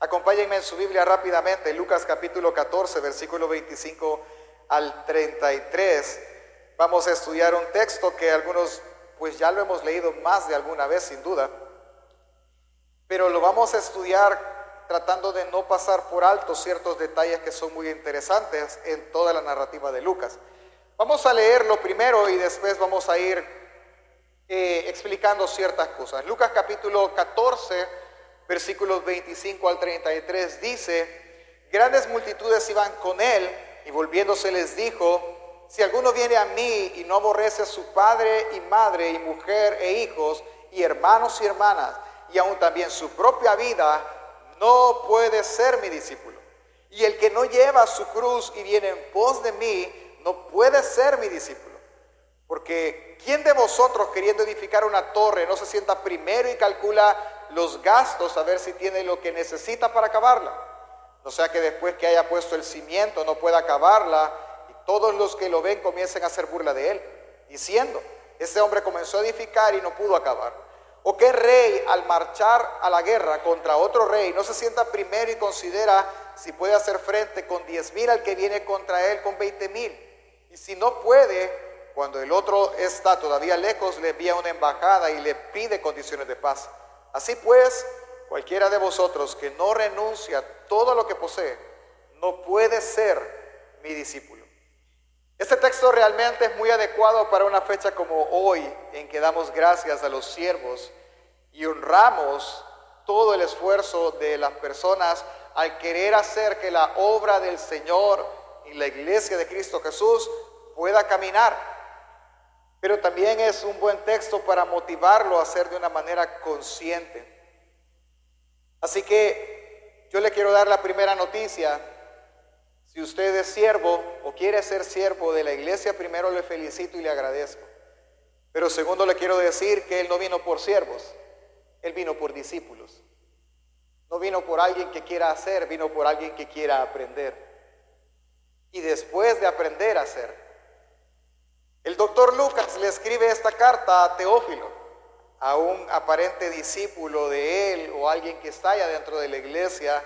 Acompáñenme en su Biblia rápidamente, Lucas capítulo 14, versículo 25 al 33. Vamos a estudiar un texto que algunos pues ya lo hemos leído más de alguna vez sin duda, pero lo vamos a estudiar tratando de no pasar por alto ciertos detalles que son muy interesantes en toda la narrativa de Lucas. Vamos a leerlo primero y después vamos a ir eh, explicando ciertas cosas. Lucas capítulo 14, versículos 25 al 33 dice, grandes multitudes iban con él y volviéndose les dijo, si alguno viene a mí y no aborrece a su padre y madre y mujer e hijos y hermanos y hermanas y aún también su propia vida, no puede ser mi discípulo. Y el que no lleva su cruz y viene en pos de mí, no puede ser mi discípulo. Porque ¿quién de vosotros queriendo edificar una torre no se sienta primero y calcula los gastos a ver si tiene lo que necesita para acabarla? No sea que después que haya puesto el cimiento no pueda acabarla todos los que lo ven comiencen a hacer burla de él, diciendo, ese hombre comenzó a edificar y no pudo acabar. ¿O qué rey al marchar a la guerra contra otro rey no se sienta primero y considera si puede hacer frente con diez mil al que viene contra él con veinte mil? Y si no puede, cuando el otro está todavía lejos, le envía una embajada y le pide condiciones de paz. Así pues, cualquiera de vosotros que no renuncia a todo lo que posee, no puede ser mi discípulo. Este texto realmente es muy adecuado para una fecha como hoy, en que damos gracias a los siervos y honramos todo el esfuerzo de las personas al querer hacer que la obra del Señor y la iglesia de Cristo Jesús pueda caminar. Pero también es un buen texto para motivarlo a hacer de una manera consciente. Así que yo le quiero dar la primera noticia si usted es siervo o quiere ser siervo de la iglesia, primero le felicito y le agradezco. Pero segundo le quiero decir que Él no vino por siervos, Él vino por discípulos. No vino por alguien que quiera hacer, vino por alguien que quiera aprender. Y después de aprender a hacer, el doctor Lucas le escribe esta carta a Teófilo, a un aparente discípulo de él o alguien que está allá dentro de la iglesia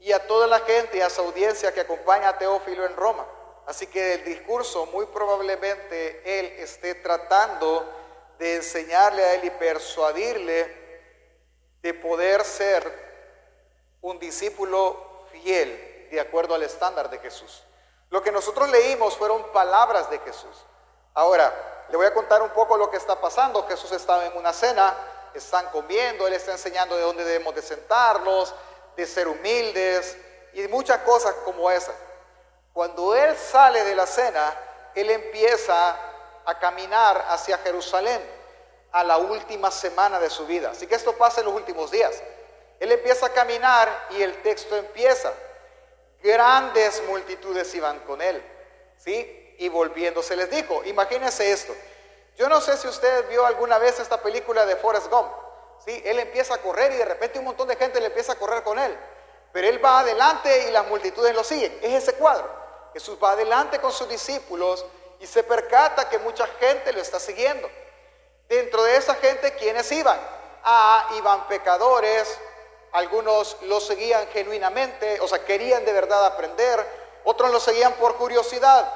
y a toda la gente y a su audiencia que acompaña a Teófilo en Roma. Así que el discurso muy probablemente él esté tratando de enseñarle a él y persuadirle de poder ser un discípulo fiel de acuerdo al estándar de Jesús. Lo que nosotros leímos fueron palabras de Jesús. Ahora, le voy a contar un poco lo que está pasando. Jesús estaba en una cena, están comiendo, él está enseñando de dónde debemos de sentarnos, de ser humildes y muchas cosas como esas. Cuando él sale de la cena, él empieza a caminar hacia Jerusalén a la última semana de su vida. Así que esto pasa en los últimos días. Él empieza a caminar y el texto empieza. Grandes multitudes iban con él. ¿Sí? Y volviéndose les dijo, imagínense esto. Yo no sé si usted vio alguna vez esta película de Forrest Gump. Él empieza a correr y de repente un montón de gente le empieza a correr con él. Pero él va adelante y las multitudes lo siguen. Es ese cuadro. Jesús va adelante con sus discípulos y se percata que mucha gente lo está siguiendo. Dentro de esa gente, ¿quiénes iban? Ah, iban pecadores, algunos lo seguían genuinamente, o sea, querían de verdad aprender, otros lo seguían por curiosidad,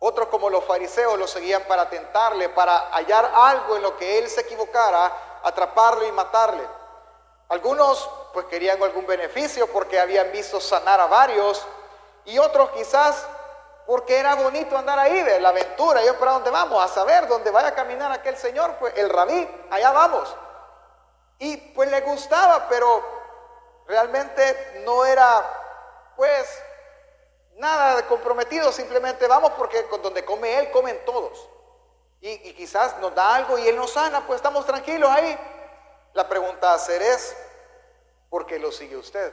otros como los fariseos lo seguían para tentarle, para hallar algo en lo que él se equivocara atraparlo y matarle. Algunos pues querían algún beneficio porque habían visto sanar a varios y otros quizás porque era bonito andar ahí de la aventura. ¿Yo para dónde vamos? A saber dónde vaya a caminar aquel señor, pues el rabí, allá vamos. Y pues le gustaba, pero realmente no era pues nada comprometido, simplemente vamos porque donde come él comen todos y, quizás nos da algo y Él nos sana, pues estamos tranquilos ahí. La pregunta a hacer es, ¿por qué lo sigue usted?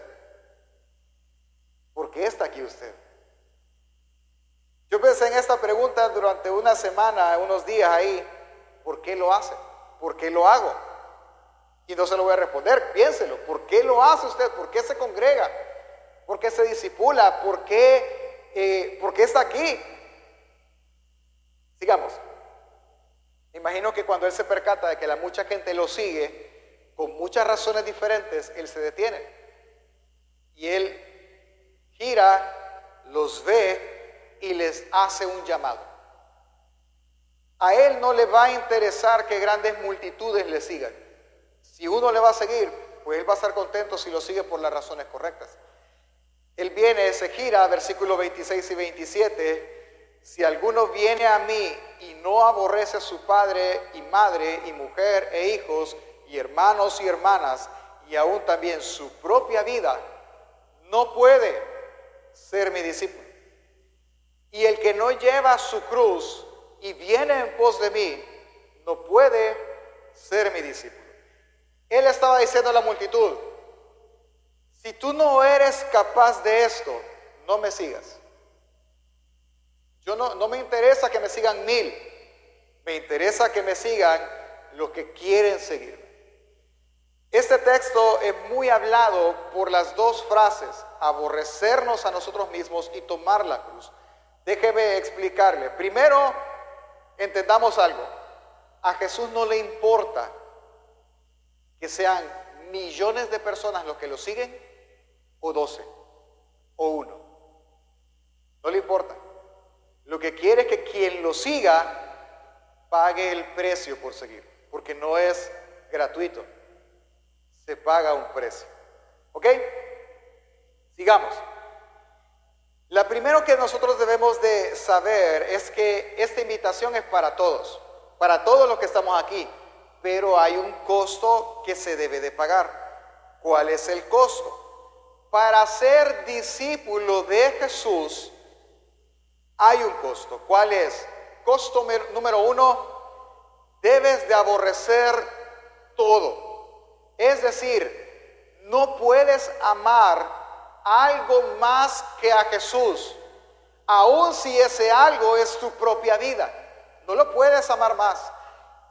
¿Por qué está aquí usted? Yo pensé en esta pregunta durante una semana, unos días ahí, ¿por qué lo hace? ¿Por qué lo hago? Y no se lo voy a responder, piénselo, ¿por qué lo hace usted? ¿Por qué se congrega? ¿Por qué se disipula? ¿Por qué, eh, ¿por qué está aquí? Sigamos. Imagino que cuando él se percata de que la mucha gente lo sigue, con muchas razones diferentes, él se detiene. Y él gira, los ve y les hace un llamado. A él no le va a interesar que grandes multitudes le sigan. Si uno le va a seguir, pues él va a estar contento si lo sigue por las razones correctas. Él viene, se gira, versículos 26 y 27, si alguno viene a mí y no aborrece a su padre y madre y mujer e hijos y hermanos y hermanas y aún también su propia vida, no puede ser mi discípulo. Y el que no lleva su cruz y viene en pos de mí, no puede ser mi discípulo. Él estaba diciendo a la multitud, si tú no eres capaz de esto, no me sigas. Yo no, no me interesa que me sigan mil, me interesa que me sigan los que quieren seguirme. Este texto es muy hablado por las dos frases, aborrecernos a nosotros mismos y tomar la cruz. Déjeme explicarle. Primero, entendamos algo. A Jesús no le importa que sean millones de personas los que lo siguen o doce o uno. No le importa. Lo que quiere es que quien lo siga pague el precio por seguir, porque no es gratuito. Se paga un precio. ¿Ok? Sigamos. La primero que nosotros debemos de saber es que esta invitación es para todos, para todos los que estamos aquí, pero hay un costo que se debe de pagar. ¿Cuál es el costo? Para ser discípulo de Jesús hay un costo. ¿Cuál es? Costo número uno, debes de aborrecer todo. Es decir, no puedes amar algo más que a Jesús, aun si ese algo es tu propia vida. No lo puedes amar más.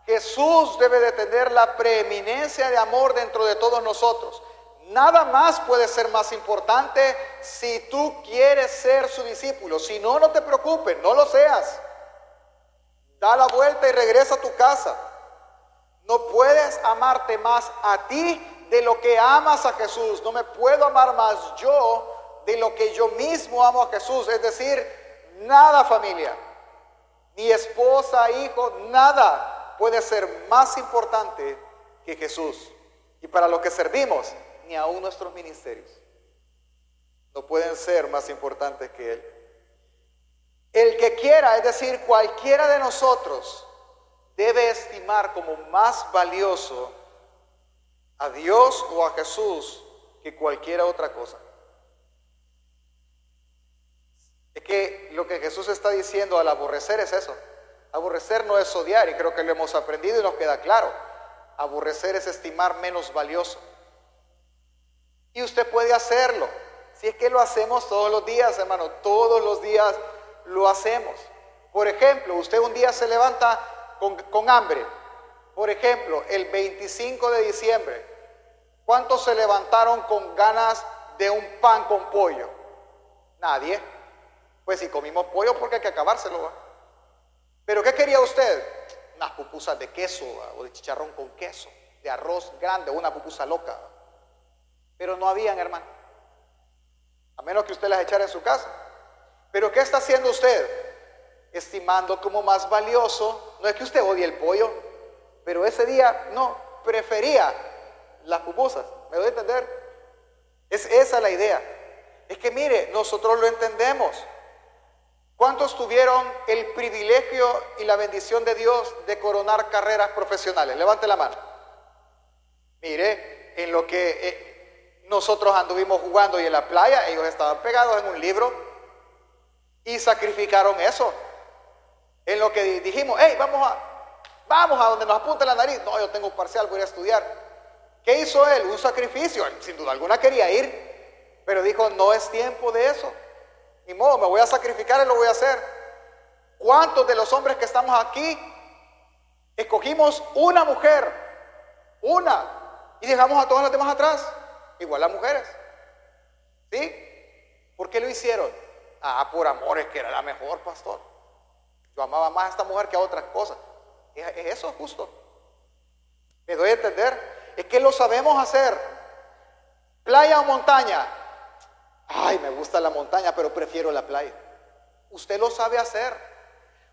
Jesús debe de tener la preeminencia de amor dentro de todos nosotros. Nada más puede ser más importante si tú quieres ser su discípulo. Si no, no te preocupes, no lo seas. Da la vuelta y regresa a tu casa. No puedes amarte más a ti de lo que amas a Jesús. No me puedo amar más yo de lo que yo mismo amo a Jesús. Es decir, nada familia, ni esposa, hijo, nada puede ser más importante que Jesús. Y para lo que servimos, ni aún nuestros ministerios no pueden ser más importantes que Él. El que quiera, es decir, cualquiera de nosotros, debe estimar como más valioso a Dios o a Jesús que cualquier otra cosa. Es que lo que Jesús está diciendo al aborrecer es eso. Aborrecer no es odiar y creo que lo hemos aprendido y nos queda claro. Aborrecer es estimar menos valioso. Y usted puede hacerlo. Si es que lo hacemos todos los días, hermano, todos los días lo hacemos. Por ejemplo, usted un día se levanta con, hambre. Por ejemplo, el 25 de diciembre, ¿cuántos se levantaron con ganas de un pan con pollo? Nadie. Pues si comimos pollo porque hay que acabárselo. Pero ¿qué quería usted? Unas pupusas de queso o de chicharrón con queso, de arroz grande, una pupusa loca pero no habían, hermano. A menos que usted las echara en su casa. Pero ¿qué está haciendo usted? Estimando como más valioso, no es que usted odie el pollo, pero ese día no, prefería las pupusas. ¿Me doy a entender? Es esa la idea. Es que mire, nosotros lo entendemos. ¿Cuántos tuvieron el privilegio y la bendición de Dios de coronar carreras profesionales? Levante la mano. Mire, en lo que eh, nosotros anduvimos jugando y en la playa, ellos estaban pegados en un libro y sacrificaron eso. En lo que dijimos, hey, vamos a, vamos a donde nos apunte la nariz. No, yo tengo un parcial, voy a estudiar. ¿Qué hizo él? Un sacrificio. Sin duda alguna quería ir, pero dijo, no es tiempo de eso. Ni modo, me voy a sacrificar y lo voy a hacer. ¿Cuántos de los hombres que estamos aquí escogimos una mujer? Una. Y dejamos a todos los demás atrás igual las mujeres. ¿Sí? ¿Por qué lo hicieron? Ah, por amor, es que era la mejor, pastor. Yo amaba más a esta mujer que a otras cosas. Es, eso justo. ¿Me doy a entender? Es que lo sabemos hacer. Playa o montaña. Ay, me gusta la montaña, pero prefiero la playa. Usted lo sabe hacer.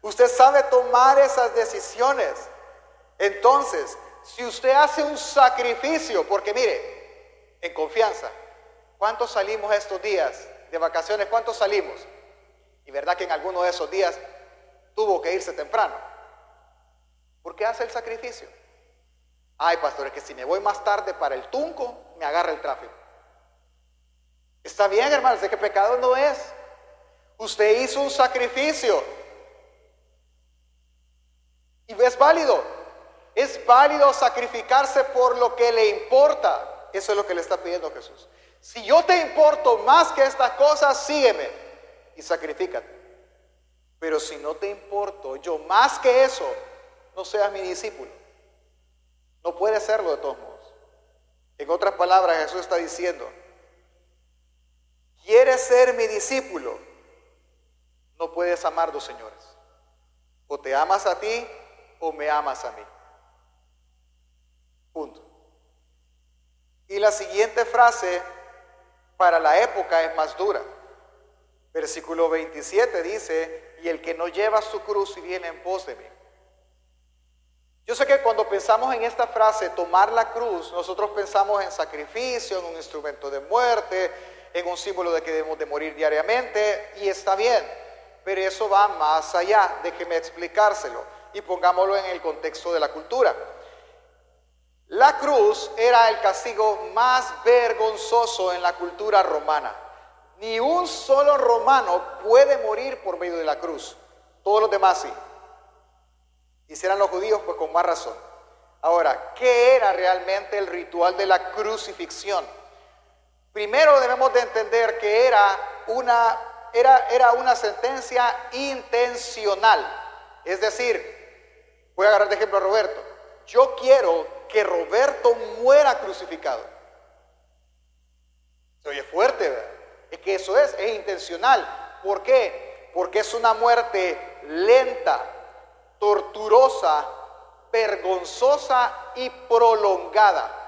Usted sabe tomar esas decisiones. Entonces, si usted hace un sacrificio, porque mire, en confianza, ¿cuántos salimos estos días de vacaciones? ¿Cuántos salimos? Y verdad que en alguno de esos días tuvo que irse temprano. ¿Por qué hace el sacrificio? Ay, pastor, es que si me voy más tarde para el tunco, me agarra el tráfico. Está bien, hermanos, de que pecado no es. Usted hizo un sacrificio. Y es válido. Es válido sacrificarse por lo que le importa. Eso es lo que le está pidiendo Jesús. Si yo te importo más que estas cosas, sígueme y sacrifícate. Pero si no te importo yo más que eso, no seas mi discípulo. No puede serlo de todos modos. En otras palabras, Jesús está diciendo, ¿quieres ser mi discípulo? No puedes amar dos señores. O te amas a ti o me amas a mí. Punto. Y la siguiente frase para la época es más dura. Versículo 27 dice, y el que no lleva su cruz y viene en pos de mí. Yo sé que cuando pensamos en esta frase, tomar la cruz, nosotros pensamos en sacrificio, en un instrumento de muerte, en un símbolo de que debemos de morir diariamente, y está bien, pero eso va más allá, déjeme explicárselo, y pongámoslo en el contexto de la cultura. La cruz era el castigo más vergonzoso en la cultura romana. Ni un solo romano puede morir por medio de la cruz. Todos los demás sí. Hicieran los judíos, pues con más razón. Ahora, ¿qué era realmente el ritual de la crucifixión? Primero debemos de entender que era una, era, era una sentencia intencional. Es decir, voy a agarrar de ejemplo a Roberto. Yo quiero que Roberto muera crucificado. Se oye fuerte, ¿verdad? Es que eso es, es intencional. ¿Por qué? Porque es una muerte lenta, torturosa, vergonzosa y prolongada.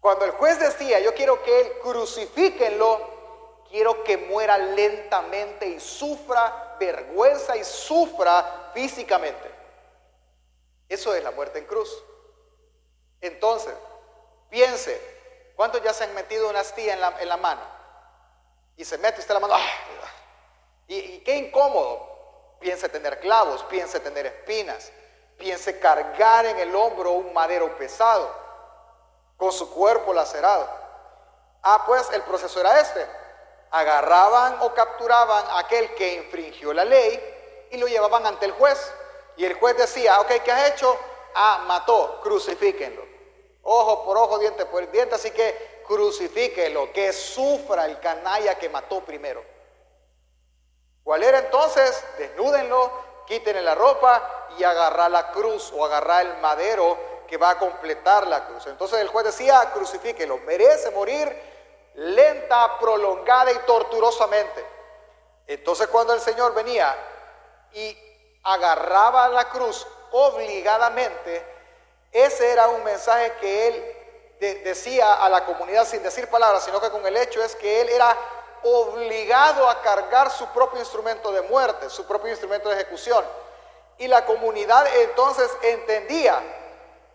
Cuando el juez decía, yo quiero que él crucifíquenlo, quiero que muera lentamente y sufra vergüenza y sufra físicamente. Eso es la muerte en cruz. Entonces, piense, ¿cuántos ya se han metido una astilla en la, mano? Y se mete usted la mano, ¡ah! y, y qué incómodo. Piense tener clavos, piense tener espinas, piense cargar en el hombro un madero pesado, con su cuerpo lacerado. Ah, pues el proceso era este. Agarraban o capturaban a aquel que infringió la ley y lo llevaban ante el juez. Y el juez decía, ok, ¿qué has hecho? Ah, mató, crucifíquenlo. Ojo por ojo, diente por diente, así que crucifíquenlo, que sufra el canalla que mató primero. ¿Cuál era entonces? Desnúdenlo, quítenle la ropa y agarrar la cruz o agarrar el madero que va a completar la cruz. Entonces el juez decía, crucifíquelo, merece morir lenta, prolongada y torturosamente. Entonces cuando el Señor venía y agarraba la cruz obligadamente, ese era un mensaje que él decía a la comunidad sin decir palabras, sino que con el hecho es que él era obligado a cargar su propio instrumento de muerte, su propio instrumento de ejecución. Y la comunidad entonces entendía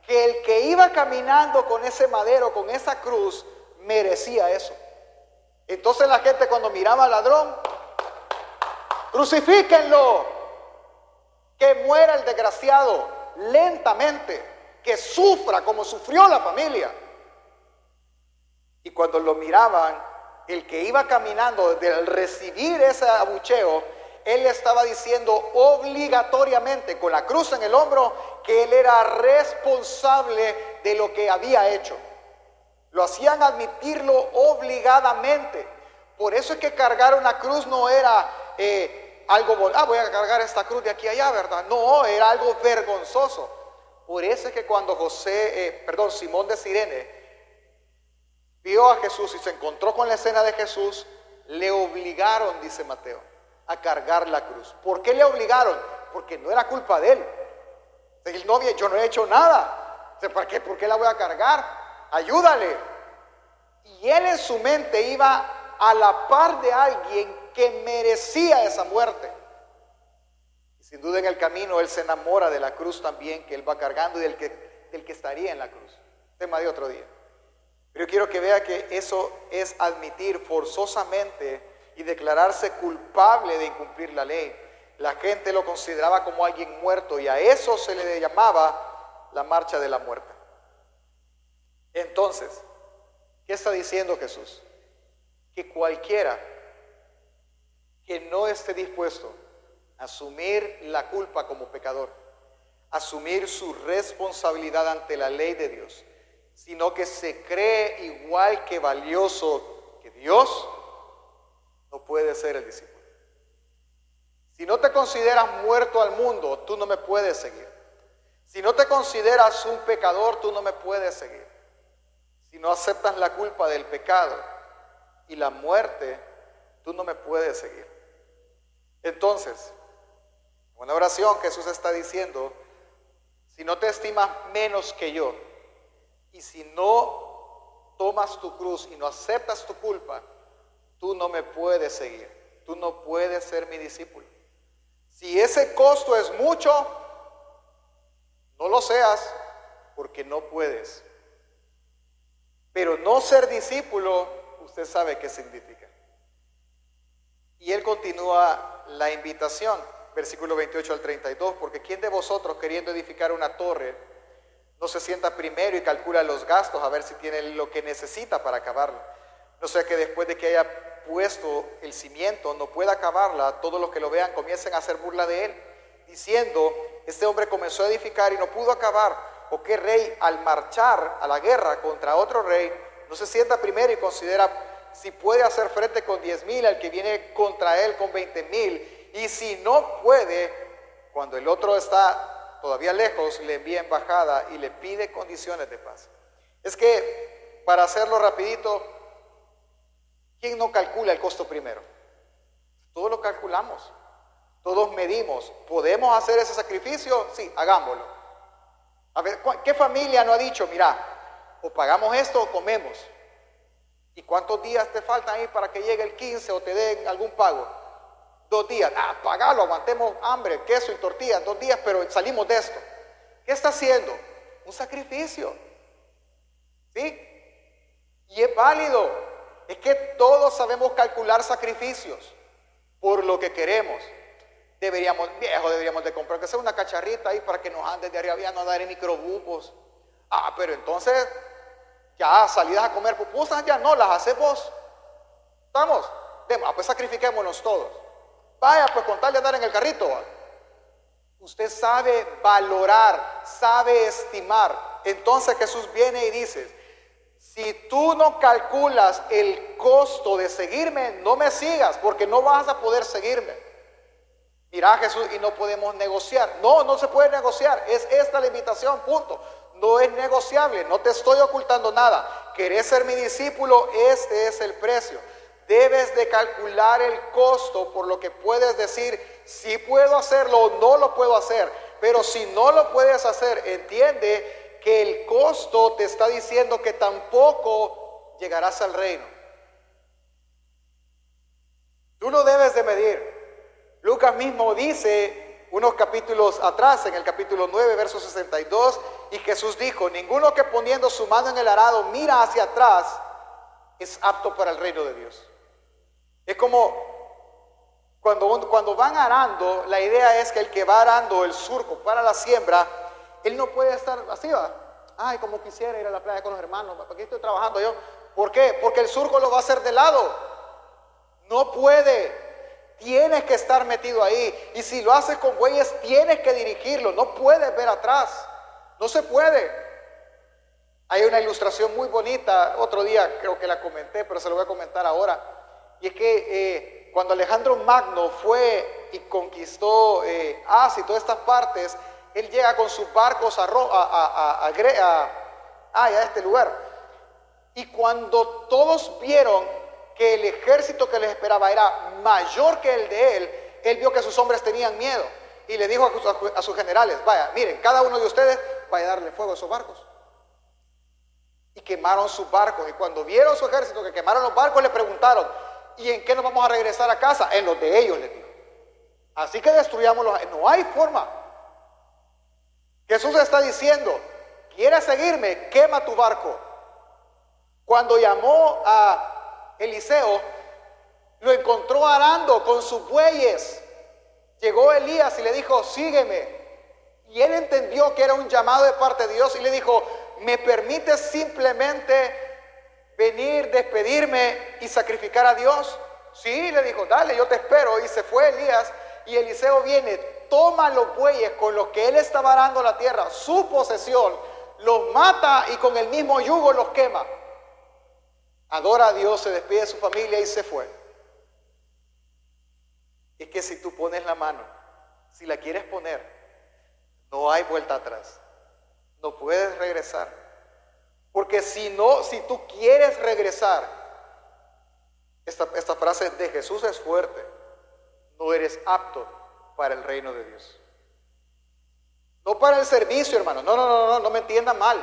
que el que iba caminando con ese madero, con esa cruz, merecía eso. Entonces la gente cuando miraba al ladrón, crucifíquenlo, que muera el desgraciado lentamente, que sufra como sufrió la familia. Y cuando lo miraban, el que iba caminando, al recibir ese abucheo, él estaba diciendo obligatoriamente, con la cruz en el hombro, que él era responsable de lo que había hecho. Lo hacían admitirlo obligadamente. Por eso es que cargar una cruz no era eh, algo, ah, voy a cargar esta cruz de aquí a allá, ¿verdad? No, era algo vergonzoso. Por eso es que cuando José, eh, perdón, Simón de Sirene, vio a Jesús y se encontró con la escena de Jesús, le obligaron, dice Mateo, a cargar la cruz. ¿Por qué le obligaron? Porque no era culpa de él. El novio, yo no he hecho nada. ¿Por qué, ¿Por qué la voy a cargar? Ayúdale. Y él en su mente iba a la par de alguien que merecía esa muerte. Sin duda en el camino Él se enamora de la cruz también que Él va cargando y del que, que estaría en la cruz. Tema de otro día. Pero yo quiero que vea que eso es admitir forzosamente y declararse culpable de incumplir la ley. La gente lo consideraba como alguien muerto y a eso se le llamaba la marcha de la muerte. Entonces, ¿qué está diciendo Jesús? Que cualquiera que no esté dispuesto asumir la culpa como pecador, asumir su responsabilidad ante la ley de Dios, sino que se cree igual que valioso que Dios, no puede ser el discípulo. Si no te consideras muerto al mundo, tú no me puedes seguir. Si no te consideras un pecador, tú no me puedes seguir. Si no aceptas la culpa del pecado y la muerte, tú no me puedes seguir. Entonces, una oración Jesús está diciendo, si no te estimas menos que yo, y si no tomas tu cruz y no aceptas tu culpa, tú no me puedes seguir, tú no puedes ser mi discípulo. Si ese costo es mucho, no lo seas porque no puedes. Pero no ser discípulo, usted sabe qué significa. Y él continúa la invitación, versículo 28 al 32, porque ¿quién de vosotros queriendo edificar una torre no se sienta primero y calcula los gastos a ver si tiene lo que necesita para acabarla? No sea que después de que haya puesto el cimiento no pueda acabarla, todos los que lo vean comiencen a hacer burla de él, diciendo, este hombre comenzó a edificar y no pudo acabar o qué rey al marchar a la guerra contra otro rey no se sienta primero y considera si puede hacer frente con diez mil al que viene contra él con veinte mil y si no puede, cuando el otro está todavía lejos, le envía embajada y le pide condiciones de paz. Es que, para hacerlo rapidito, ¿quién no calcula el costo primero? Todos lo calculamos, todos medimos. ¿Podemos hacer ese sacrificio? Sí, hagámoslo. A ver, ¿qué familia no ha dicho, mira, o pagamos esto o comemos? ¿Y cuántos días te faltan ahí para que llegue el 15 o te den algún pago? Dos días. Ah, pagalo, aguantemos hambre, queso y tortillas, dos días, pero salimos de esto. ¿Qué está haciendo? Un sacrificio. ¿Sí? Y es válido. Es que todos sabemos calcular sacrificios por lo que queremos deberíamos, viejo, deberíamos de comprar que sea una cacharrita ahí para que nos ande de arriba, ya no dar en microbubos. Ah, pero entonces, ya salidas a comer pupusas, ya no, las hacemos. ¿Estamos? Ah, pues sacrifiquémonos todos. Vaya, pues con tal de andar en el carrito. Usted sabe valorar, sabe estimar. Entonces Jesús viene y dice, si tú no calculas el costo de seguirme, no me sigas, porque no vas a poder seguirme. Mira Jesús y no podemos negociar. No, no se puede negociar. Es esta la invitación, punto. No es negociable, no te estoy ocultando nada. ¿Querés ser mi discípulo? Este es el precio. Debes de calcular el costo por lo que puedes decir, si puedo hacerlo o no lo puedo hacer. Pero si no lo puedes hacer, entiende que el costo te está diciendo que tampoco llegarás al reino. Tú lo debes de medir. Lucas mismo dice unos capítulos atrás, en el capítulo 9, verso 62, y Jesús dijo, ninguno que poniendo su mano en el arado mira hacia atrás es apto para el reino de Dios. Es como cuando, cuando van arando, la idea es que el que va arando el surco para la siembra, él no puede estar así, va. Ay, como quisiera ir a la playa con los hermanos, ¿para qué estoy trabajando yo? ¿Por qué? Porque el surco lo va a hacer de lado. No puede. Tienes que estar metido ahí. Y si lo haces con bueyes, tienes que dirigirlo. No puedes ver atrás. No se puede. Hay una ilustración muy bonita. Otro día creo que la comenté, pero se lo voy a comentar ahora. Y es que eh, cuando Alejandro Magno fue y conquistó eh, Asia y todas estas partes, él llega con sus barcos a, a, este lugar. Y cuando todos vieron que el ejército que les esperaba era mayor que el de él, él vio que sus hombres tenían miedo y le dijo a, sus generales, vaya, miren, cada uno de ustedes vaya a darle fuego a esos barcos. Y quemaron sus barcos. Y cuando vieron su ejército que quemaron los barcos, le preguntaron, ¿Y en qué nos vamos a regresar a casa? En los de ellos, le dijo. Así que destruyámoslos. No hay forma. Jesús está diciendo, ¿quieres seguirme? Quema tu barco. Cuando llamó a Eliseo, lo encontró arando con sus bueyes. Llegó Elías y le dijo, sígueme. Y él entendió que era un llamado de parte de Dios y le dijo, ¿me permites simplemente venir, despedirme y sacrificar a Dios? Sí, le dijo, dale, yo te espero. Y se fue Elías y Eliseo viene, toma los bueyes con los que él estaba arando la tierra, su posesión, los mata y con el mismo yugo los quema. Adora a Dios, se despide de su familia y se fue. Es que si tú pones la mano, si la quieres poner, no hay vuelta atrás. No puedes regresar. Porque si no, si tú quieres regresar, esta, esta frase de Jesús es fuerte. No eres apto para el reino de Dios. No para el servicio, hermano. No, no, no, no, no me entienda mal.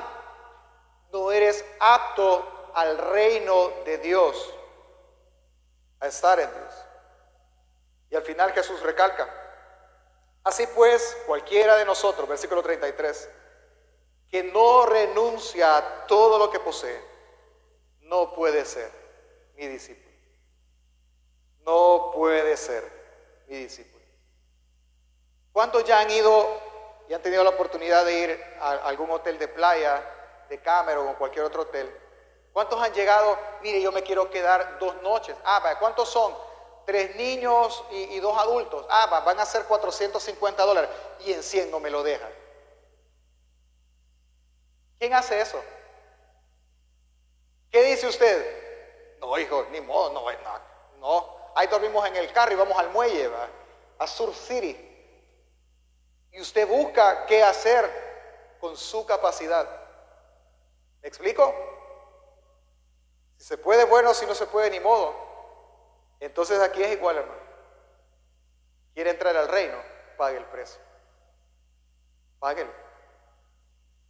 No eres apto al reino de Dios, a estar en Dios. Y al final Jesús recalca, así pues, cualquiera de nosotros, versículo 33, que no renuncia a todo lo que posee, no puede ser mi discípulo. No puede ser mi discípulo. ¿Cuántos ya han ido y han tenido la oportunidad de ir a algún hotel de playa, de Cameron o cualquier otro hotel? ¿Cuántos han llegado? Mire, yo me quiero quedar dos noches. Ah, ¿cuántos son? Tres niños y, dos adultos. Ah, van a ser 450 dólares. Y en 100 no me lo dejan. ¿Quién hace eso? ¿Qué dice usted? No, hijo, ni modo, no, no, no. Ahí dormimos en el carro y vamos al muelle, ¿va? a Sur City. Y usted busca qué hacer con su capacidad. ¿Me explico? Si se puede, bueno, si no se puede, ni modo. Entonces aquí es igual, hermano. Quiere entrar al reino, pague el precio. Páguelo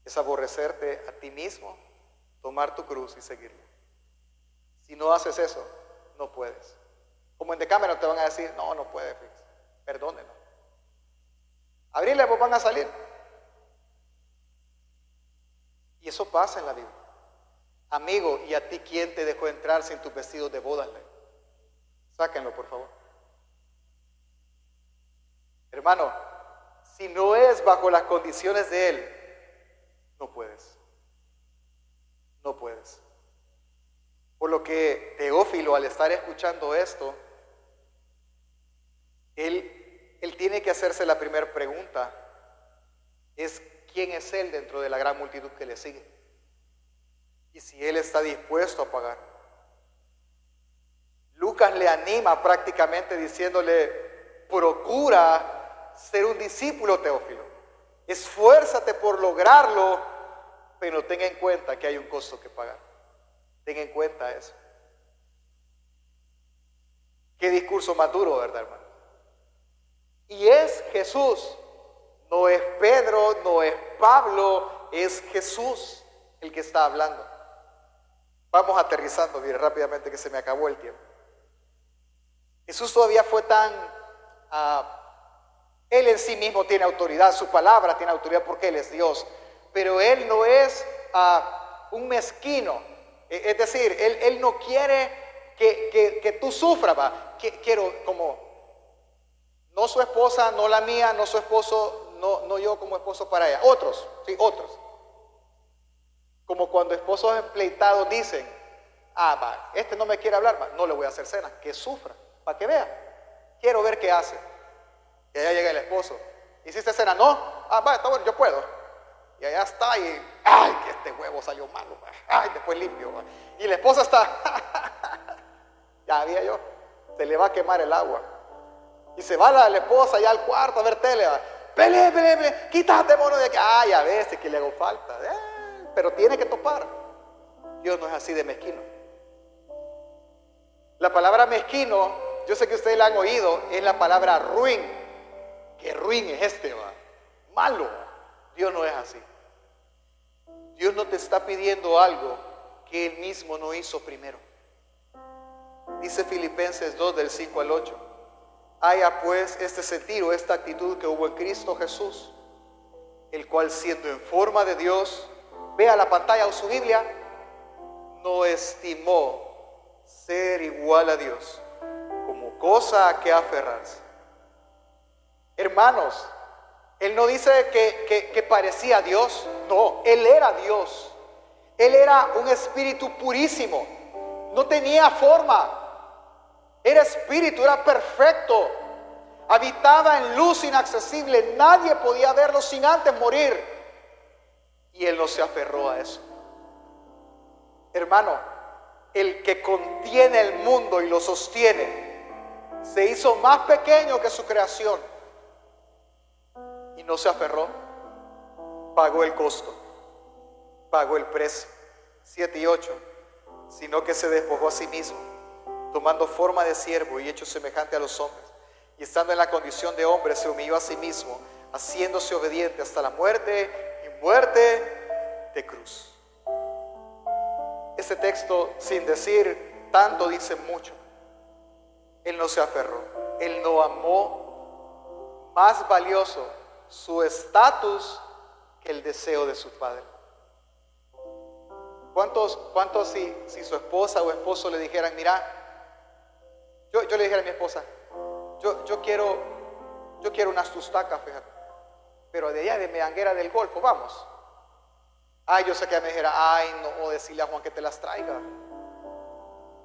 es aborrecerte a ti mismo, tomar tu cruz y seguirlo. Si no haces eso, no puedes. Como en Decámero te van a decir, no, no puedes, perdónenlo. Abrirle, pues van a salir. Y eso pasa en la vida. Amigo, ¿y a ti quién te dejó entrar sin tus vestidos de bodas? Sáquenlo, por favor. Hermano, si no es bajo las condiciones de Él, no puedes. No puedes. Por lo que Teófilo, al estar escuchando esto, él, él tiene que hacerse la primera pregunta. Es quién es él dentro de la gran multitud que le sigue. Y si él está dispuesto a pagar. Lucas le anima prácticamente diciéndole, procura ser un discípulo Teófilo. Esfuérzate por lograrlo, pero tenga en cuenta que hay un costo que pagar. Tenga en cuenta eso. Qué discurso maduro, ¿verdad, hermano? Y es Jesús, no es Pedro, no es Pablo, es Jesús el que está hablando. Vamos aterrizando, mire rápidamente que se me acabó el tiempo. Jesús todavía fue tan ah, él en sí mismo tiene autoridad, su palabra tiene autoridad porque Él es Dios. Pero Él no es ah, un mezquino. E, es decir, Él, no quiere que, tú sufras. Quiero como, no su esposa, no la mía, no su esposo, no, yo como esposo para ella. Otros, sí, otros. Como cuando esposos empleitados dicen, ah, va, este no me quiere hablar, no le voy a hacer cena, que sufra, para que vea. Quiero ver qué hace. Y allá llega el esposo. ¿Hiciste cena? No. Ah, va, está bueno, yo puedo. Y allá está y, ay, que este huevo salió malo. Ay, después limpio. Y la esposa está, ya había yo, se le va a quemar el agua. Y se va la, esposa allá al cuarto a ver tele. Pele, pele, pele, quítate, mono de aquí. Ay, a veces que le hago falta. Eh, pero tiene que topar. Dios no es así de mezquino. La palabra mezquino, yo sé que ustedes la han oído, es la palabra ruin. Qué ruin es este, va. Malo. Dios no es así. Dios no te está pidiendo algo que Él mismo no hizo primero. Dice Filipenses 2 del 5 al 8. Haya pues este sentido, esta actitud que hubo en Cristo Jesús, el cual siendo en forma de Dios, vea la pantalla o su Biblia, no estimó ser igual a Dios como cosa a que aferrarse. Hermanos, Él no dice que, que, parecía Dios, no, Él era Dios. Él era un espíritu purísimo, no tenía forma, era espíritu, era perfecto, habitaba en luz inaccesible, nadie podía verlo sin antes morir. Y Él no se aferró a eso. Hermano, el que contiene el mundo y lo sostiene, se hizo más pequeño que su creación no se aferró, pagó el costo, pagó el precio, 7 y 8, sino que se despojó a sí mismo, tomando forma de siervo y hecho semejante a los hombres, y estando en la condición de hombre, se humilló a sí mismo, haciéndose obediente hasta la muerte y muerte de cruz. Este texto, sin decir tanto, dice mucho. Él no se aferró, él no amó más valioso su estatus que el deseo de su padre. ¿Cuántos, cuántos si, si su esposa o esposo le dijeran, mira, yo, yo le dijera a mi esposa, yo, yo quiero, yo quiero unas tustacas, fíjate, pero de allá de Meanguera del Golfo, vamos. Ay, yo sé que me dijera, ay, no, o decirle a Juan que te las traiga.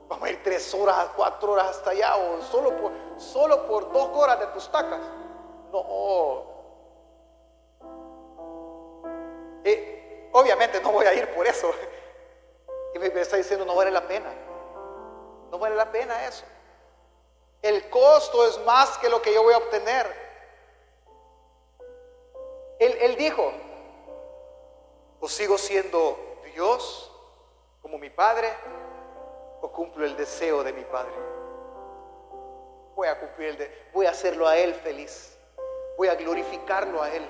Vamos a ir tres horas, cuatro horas hasta allá, o solo por, solo por dos horas de tus tacas. No. Eh, obviamente no voy a ir por eso. Y me, está diciendo, no vale la pena. No vale la pena eso. El costo es más que lo que yo voy a obtener. Él, dijo, ¿O sigo siendo Dios como mi Padre? ¿O cumplo el deseo de mi Padre? Voy a cumplir voy a hacerlo a Él feliz. Voy a glorificarlo a Él.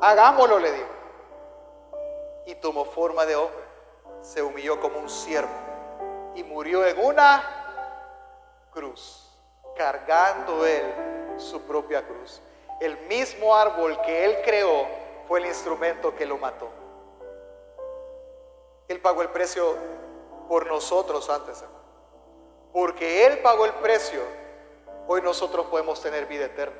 Hagámoslo, le digo. Y tomó forma de hombre. Se humilló como un siervo. Y murió en una cruz. Cargando Él su propia cruz. El mismo árbol que Él creó fue el instrumento que lo mató. Él pagó el precio por nosotros antes, hermano. Porque Él pagó el precio, hoy nosotros podemos tener vida eterna.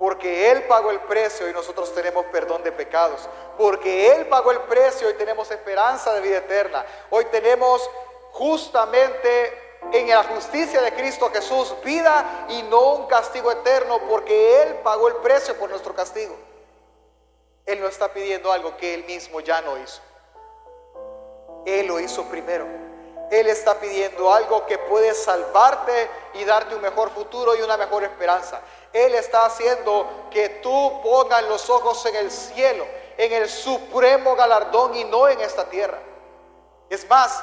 Porque Él pagó el precio y nosotros tenemos perdón de pecados. Porque Él pagó el precio y tenemos esperanza de vida eterna. Hoy tenemos justamente en la justicia de Cristo Jesús vida y no un castigo eterno porque Él pagó el precio por nuestro castigo. Él no está pidiendo algo que Él mismo ya no hizo. Él lo hizo primero. Él está pidiendo algo que puede salvarte y darte un mejor futuro y una mejor esperanza. Él está haciendo que tú pongas los ojos en el cielo, en el supremo galardón y no en esta tierra. Es más,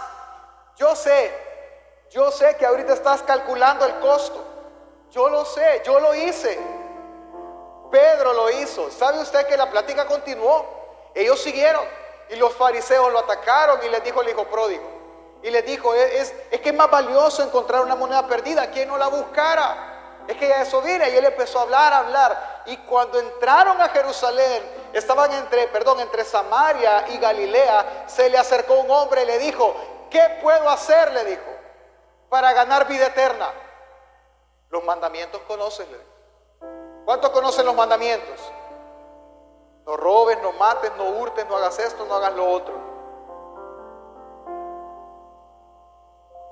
yo sé, yo sé que ahorita estás calculando el costo. Yo lo sé, yo lo hice. Pedro lo hizo. ¿Sabe usted que la plática continuó? Ellos siguieron. Y los fariseos lo atacaron y les dijo el hijo pródigo. Y les dijo, es, es que es más valioso encontrar una moneda perdida, quien no la buscara. Es que ya eso viene. Y él empezó a hablar, a hablar. Y cuando entraron a Jerusalén, estaban entre, perdón, entre Samaria y Galilea, se le acercó un hombre y le dijo, ¿qué puedo hacer? Le dijo, para ganar vida eterna. Los mandamientos conocen, ¿Cuántos conocen los mandamientos? No robes, no mates, no hurtes, no hagas esto, no hagas lo otro.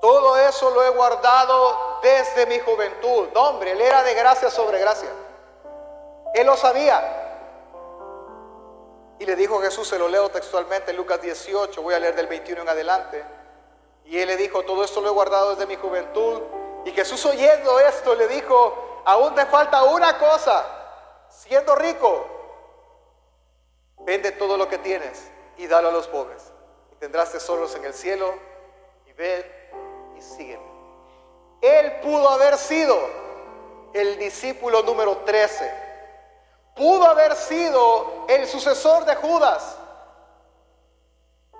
Todo eso lo he guardado desde mi juventud. No, hombre, él era de gracia sobre gracia. Él lo sabía. Y le dijo Jesús, se lo leo textualmente en Lucas 18, voy a leer del 21 en adelante. Y él le dijo, todo esto lo he guardado desde mi juventud. Y Jesús oyendo esto le dijo, aún te falta una cosa, siendo rico, Vende todo lo que tienes y dalo a los pobres. Y tendrás tesoros en el cielo. Y ve y sígueme. Él pudo haber sido el discípulo número 13. Pudo haber sido el sucesor de Judas.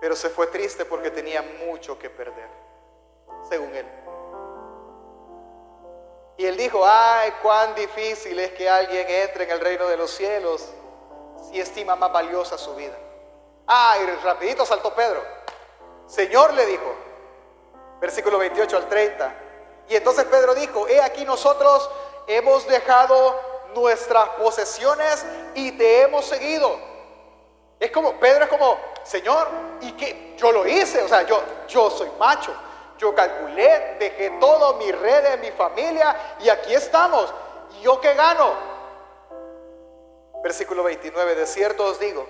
Pero se fue triste porque tenía mucho que perder, según él. Y él dijo, ay, cuán difícil es que alguien entre en el reino de los cielos si estima más valiosa su vida. Ah, y rapidito saltó Pedro. Señor le dijo, versículo 28 al 30. Y entonces Pedro dijo, he aquí nosotros hemos dejado nuestras posesiones y te hemos seguido. Es como, Pedro es como, Señor, y que yo lo hice, o sea, yo, yo soy macho, yo calculé, dejé todo, mi red, mi familia, y aquí estamos. ¿Y yo qué gano? Versículo 29, de cierto os digo,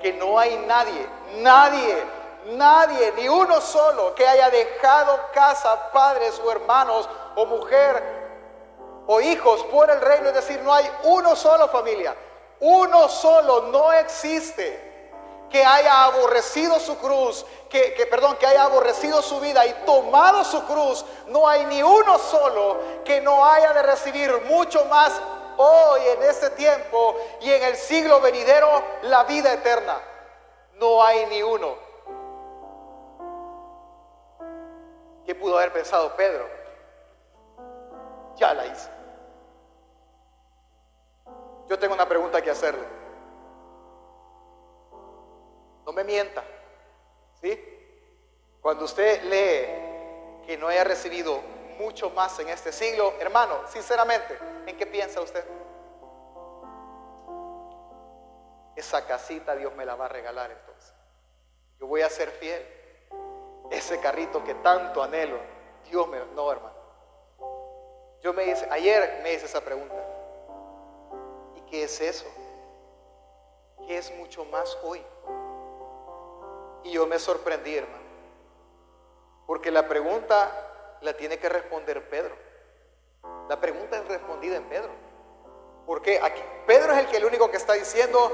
que no hay nadie, nadie, nadie, ni uno solo que haya dejado casa, padres o hermanos o mujer o hijos por el reino. Es decir, no hay uno solo familia, uno solo no existe que haya aborrecido su cruz, que, que, perdón, que haya aborrecido su vida y tomado su cruz, no hay ni uno solo que no haya de recibir mucho más hoy en este tiempo y en el siglo venidero la vida eterna. No hay ni uno. ¿Qué pudo haber pensado Pedro? Ya la hice. Yo tengo una pregunta que hacerle. No me mienta. ¿Sí? Cuando usted lee que no haya recibido mucho más en este siglo, hermano, sinceramente, ¿en qué piensa usted? Esa casita Dios me la va a regalar entonces. Yo voy a ser fiel. Ese carrito que tanto anhelo, Dios me... No, hermano. Yo me hice, ayer me hice esa pregunta. ¿Y qué es eso? ¿Qué es mucho más hoy? Y yo me sorprendí, hermano. Porque la pregunta la tiene que responder Pedro. La pregunta es respondida en Pedro. Porque aquí Pedro es el que el único que está diciendo,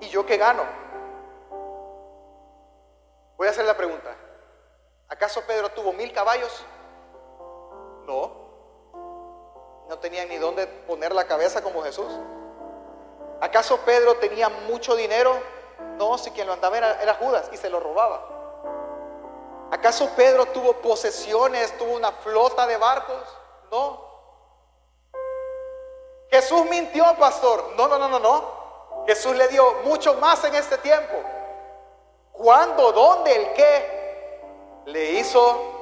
¿y yo qué gano? Voy a hacer la pregunta. ¿Acaso Pedro tuvo mil caballos? No. No tenía ni dónde poner la cabeza como Jesús. ¿Acaso Pedro tenía mucho dinero? No, si quien lo andaba era, Judas y se lo robaba. ¿Acaso Pedro tuvo posesiones, tuvo una flota de barcos? No. Jesús mintió, pastor. No, no, no, no, no. Jesús le dio mucho más en este tiempo. ¿Cuándo? ¿Dónde? ¿El qué? Le hizo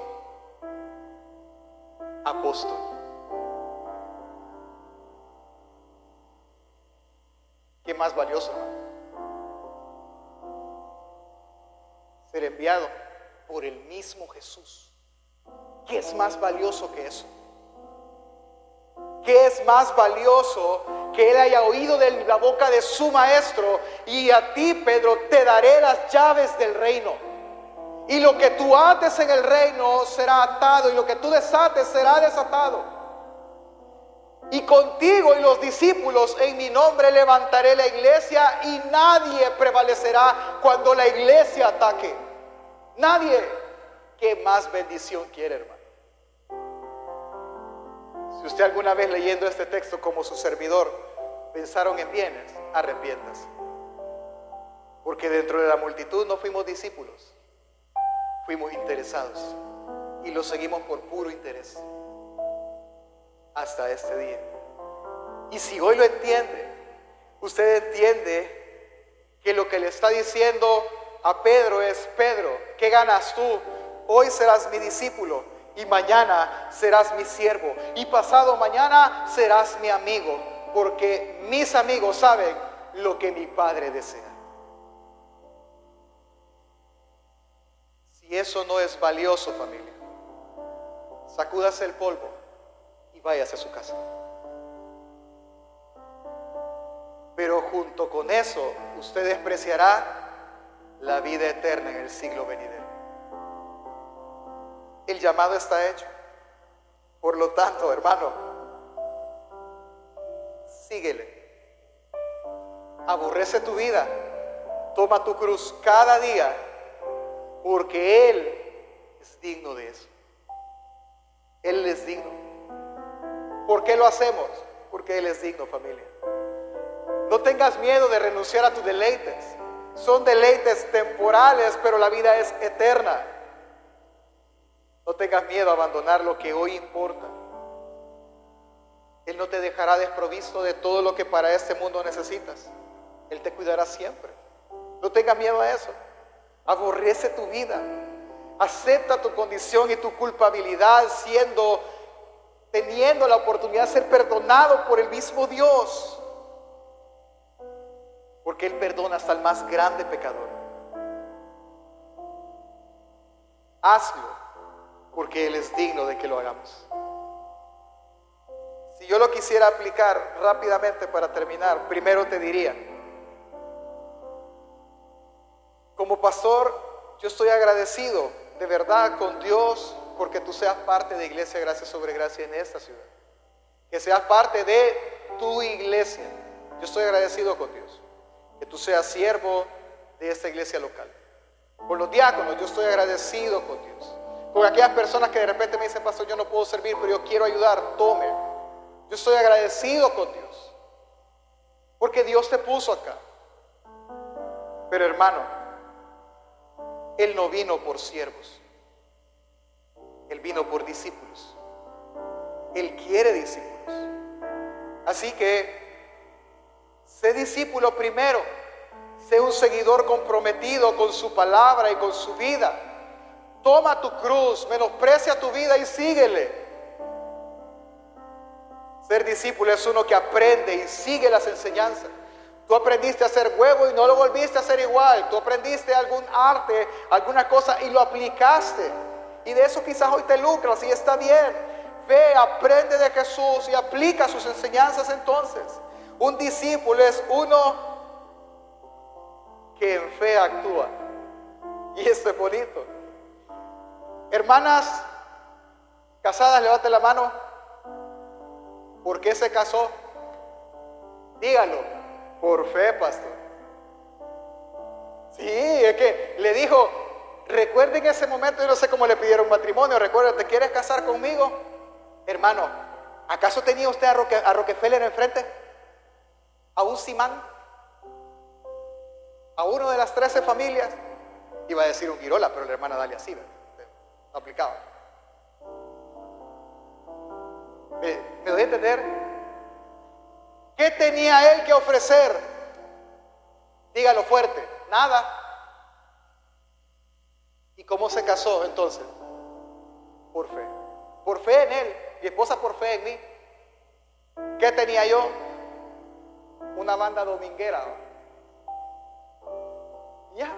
apóstol. ¿Qué más valioso? Ser enviado por el mismo Jesús. ¿Qué es más valioso que eso? ¿Qué es más valioso que él haya oído de la boca de su maestro? Y a ti, Pedro, te daré las llaves del reino. Y lo que tú ates en el reino será atado y lo que tú desates será desatado. Y contigo y los discípulos en mi nombre levantaré la iglesia y nadie prevalecerá cuando la iglesia ataque. Nadie. ¿Qué más bendición quiere, hermano? Si usted alguna vez leyendo este texto como su servidor pensaron en bienes, arrepiéntase. Porque dentro de la multitud no fuimos discípulos, fuimos interesados y lo seguimos por puro interés hasta este día. Y si hoy lo entiende, usted entiende que lo que le está diciendo a Pedro es, Pedro, ¿qué ganas tú? Hoy serás mi discípulo y mañana serás mi siervo y pasado mañana serás mi amigo, porque mis amigos saben lo que mi Padre desea. Si eso no es valioso, familia, sacúdase el polvo y váyase a su casa. Pero junto con eso, usted despreciará la vida eterna en el siglo venidero. El llamado está hecho. Por lo tanto, hermano, síguele. Aborrece tu vida. Toma tu cruz cada día porque Él es digno de eso. Él es digno. ¿Por qué lo hacemos? Porque Él es digno, familia. No tengas miedo de renunciar a tus deleites. Son deleites temporales, pero la vida es eterna. No tengas miedo a abandonar lo que hoy importa. Él no te dejará desprovisto de todo lo que para este mundo necesitas. Él te cuidará siempre. No tengas miedo a eso. Aborrece tu vida. Acepta tu condición y tu culpabilidad siendo, teniendo la oportunidad de ser perdonado por el mismo Dios. Porque Él perdona hasta el más grande pecador. Hazlo porque Él es digno de que lo hagamos. Si yo lo quisiera aplicar rápidamente para terminar, primero te diría, como pastor, yo estoy agradecido de verdad con Dios porque tú seas parte de Iglesia Gracia sobre Gracia en esta ciudad. Que seas parte de tu iglesia. Yo estoy agradecido con Dios. Que tú seas siervo de esta iglesia local. Por los diáconos, yo estoy agradecido con Dios. Con aquellas personas que de repente me dicen, pastor, yo no puedo servir, pero yo quiero ayudar, tome. Yo estoy agradecido con Dios. Porque Dios te puso acá. Pero hermano, Él no vino por siervos. Él vino por discípulos. Él quiere discípulos. Así que, sé discípulo primero. Sé un seguidor comprometido con su palabra y con su vida. Toma tu cruz, menosprecia tu vida y síguele. Ser discípulo es uno que aprende y sigue las enseñanzas. Tú aprendiste a hacer huevo y no lo volviste a hacer igual. Tú aprendiste algún arte, alguna cosa y lo aplicaste. Y de eso quizás hoy te lucras y está bien. Ve, aprende de Jesús y aplica sus enseñanzas entonces. Un discípulo es uno que en fe actúa. Y esto es bonito. Hermanas casadas, levante la mano. ¿Por qué se casó? Dígalo, por fe, pastor. Sí, es que le dijo, recuerden ese momento, yo no sé cómo le pidieron matrimonio, recuerda, ¿te quieres casar conmigo? Hermano, ¿acaso tenía usted a, Roque, a Rockefeller enfrente? ¿A un Simán? ¿A uno de las trece familias? Iba a decir un Girola, pero la hermana Dalia sí, no aplicaba. ¿Me, ¿Me doy a entender? ¿Qué tenía él que ofrecer? Dígalo fuerte, nada. ¿Y cómo se casó entonces? Por fe. Por fe en él. Mi esposa por fe en mí. ¿Qué tenía yo? Una banda dominguera. Ya.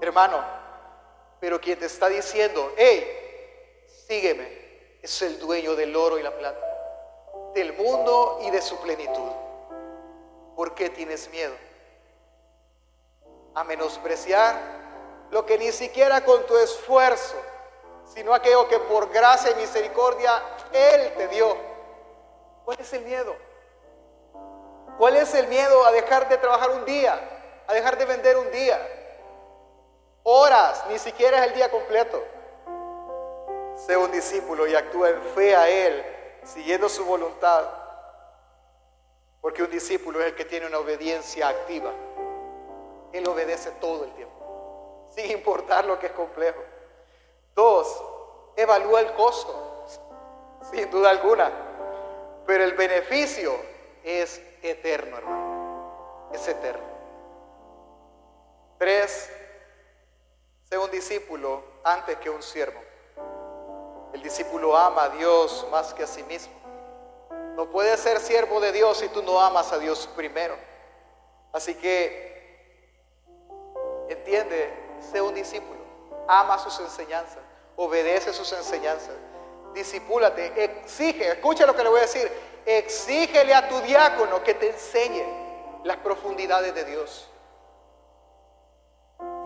Hermano, pero quien te está diciendo, hey, sígueme es el dueño del oro y la plata, del mundo y de su plenitud. ¿Por qué tienes miedo? A menospreciar lo que ni siquiera con tu esfuerzo, sino aquello que por gracia y misericordia Él te dio. ¿Cuál es el miedo? ¿Cuál es el miedo a dejar de trabajar un día? A dejar de vender un día. Horas, ni siquiera es el día completo. Sé un discípulo y actúa en fe a Él, siguiendo su voluntad. Porque un discípulo es el que tiene una obediencia activa. Él obedece todo el tiempo, sin importar lo que es complejo. Dos, evalúa el costo, sin duda alguna. Pero el beneficio es eterno, hermano. Es eterno. Tres, sé un discípulo antes que un siervo. El discípulo ama a Dios más que a sí mismo. No puedes ser siervo de Dios si tú no amas a Dios primero. Así que, entiende, sé un discípulo. Ama sus enseñanzas. Obedece sus enseñanzas. Discípulate. Exige, escucha lo que le voy a decir. Exígele a tu diácono que te enseñe las profundidades de Dios.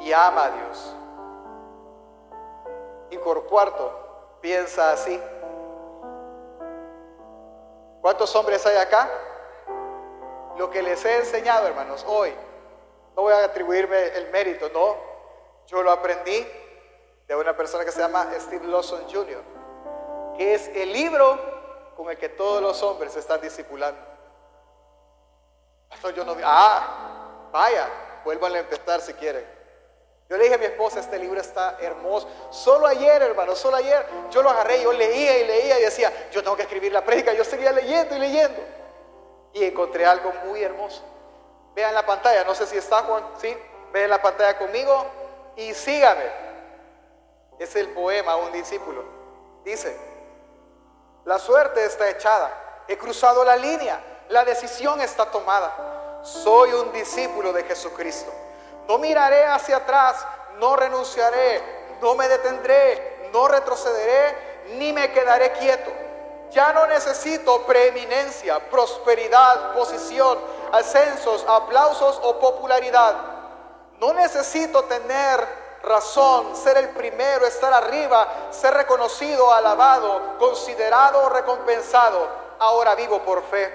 Y ama a Dios. Y por cuarto, piensa así. ¿Cuántos hombres hay acá? Lo que les he enseñado, hermanos, hoy, no voy a atribuirme el mérito, no. Yo lo aprendí de una persona que se llama Steve Lawson Jr., que es el libro con el que todos los hombres están discipulando. yo no, ah, vaya, vuelvan a empezar si quieren. Yo le dije a mi esposa, este libro está hermoso. Solo ayer, hermano, solo ayer yo lo agarré, yo leía y leía y decía, yo tengo que escribir la prédica. Yo seguía leyendo y leyendo. Y encontré algo muy hermoso. Vean la pantalla, no sé si está Juan, ¿sí? Vean la pantalla conmigo y sígame. Es el poema un discípulo. Dice, la suerte está echada, he cruzado la línea, la decisión está tomada. Soy un discípulo de Jesucristo. No miraré hacia atrás, no renunciaré, no me detendré, no retrocederé, ni me quedaré quieto. Ya no necesito preeminencia, prosperidad, posición, ascensos, aplausos o popularidad. No necesito tener razón, ser el primero, estar arriba, ser reconocido, alabado, considerado o recompensado. Ahora vivo por fe.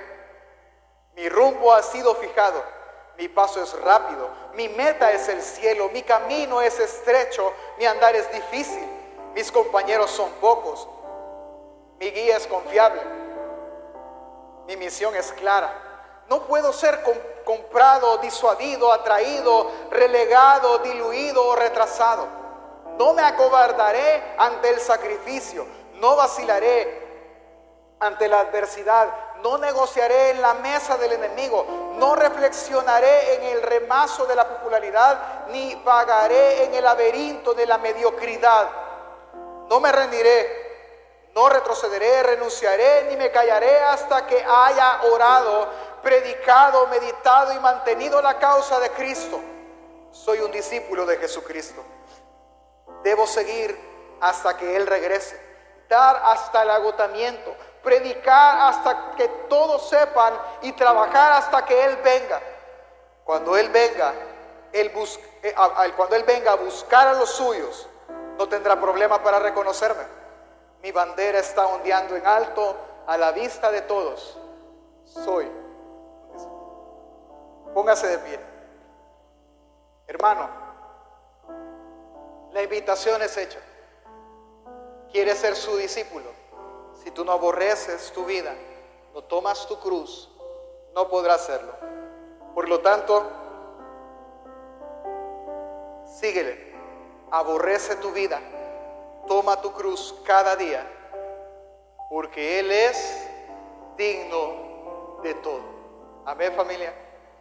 Mi rumbo ha sido fijado. Mi paso es rápido, mi meta es el cielo, mi camino es estrecho, mi andar es difícil, mis compañeros son pocos, mi guía es confiable, mi misión es clara. No puedo ser comprado, disuadido, atraído, relegado, diluido o retrasado. No me acobardaré ante el sacrificio, no vacilaré ante la adversidad, no negociaré en la mesa del enemigo, no reflexionaré en el remazo de la popularidad, ni pagaré en el laberinto de la mediocridad. No me rendiré, no retrocederé, renunciaré, ni me callaré hasta que haya orado, predicado, meditado y mantenido la causa de Cristo. Soy un discípulo de Jesucristo. Debo seguir hasta que Él regrese, dar hasta el agotamiento, predicar hasta que todos sepan y trabajar hasta que Él venga. Cuando Él venga, él eh, cuando Él venga a buscar a los suyos, no tendrá problema para reconocerme. Mi bandera está ondeando en alto a la vista de todos. Soy. Póngase de pie. Hermano, la invitación es hecha. ¿Quiere ser su discípulo? Si tú no aborreces tu vida, no tomas tu cruz, no podrás hacerlo. Por lo tanto, síguele, aborrece tu vida, toma tu cruz cada día, porque Él es digno de todo. Amén familia.